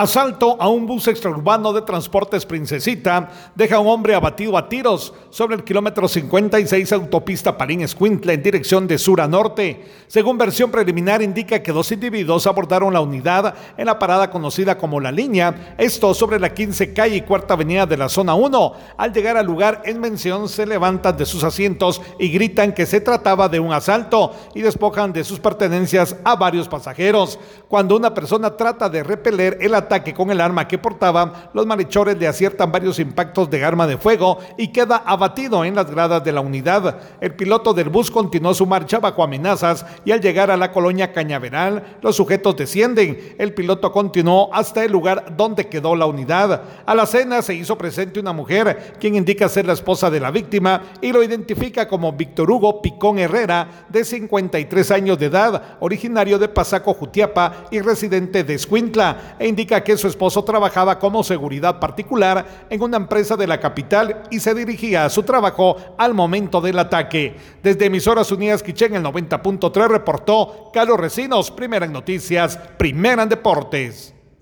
Asalto a un bus extraurbano de transportes Princesita deja a un hombre abatido a tiros sobre el kilómetro 56 autopista Parín Escuintla en dirección de sur a norte. Según versión preliminar indica que dos individuos abordaron la unidad en la parada conocida como La Línea, esto sobre la 15 calle y cuarta avenida de la zona 1. Al llegar al lugar en mención se levantan de sus asientos y gritan que se trataba de un asalto y despojan de sus pertenencias a varios pasajeros. Cuando una persona trata de repeler el ataque con el arma que portaba, los malhechores le aciertan varios impactos de arma de fuego y queda abatido en las gradas de la unidad. El piloto del bus continuó su marcha bajo amenazas y al llegar a la colonia Cañaveral, los sujetos descienden. El piloto continuó hasta el lugar donde quedó la unidad. A la cena se hizo presente una mujer, quien indica ser la esposa de la víctima y lo identifica como Víctor Hugo Picón Herrera, de 53 años de edad, originario de Pasaco, Jutiapa y residente de Escuintla, e indica que su esposo trabajaba como seguridad particular en una empresa de la capital y se dirigía a su trabajo al momento del ataque. Desde Emisoras Unidas Quichén, el 90.3 reportó Carlos Recinos, primera en noticias, primera en deportes.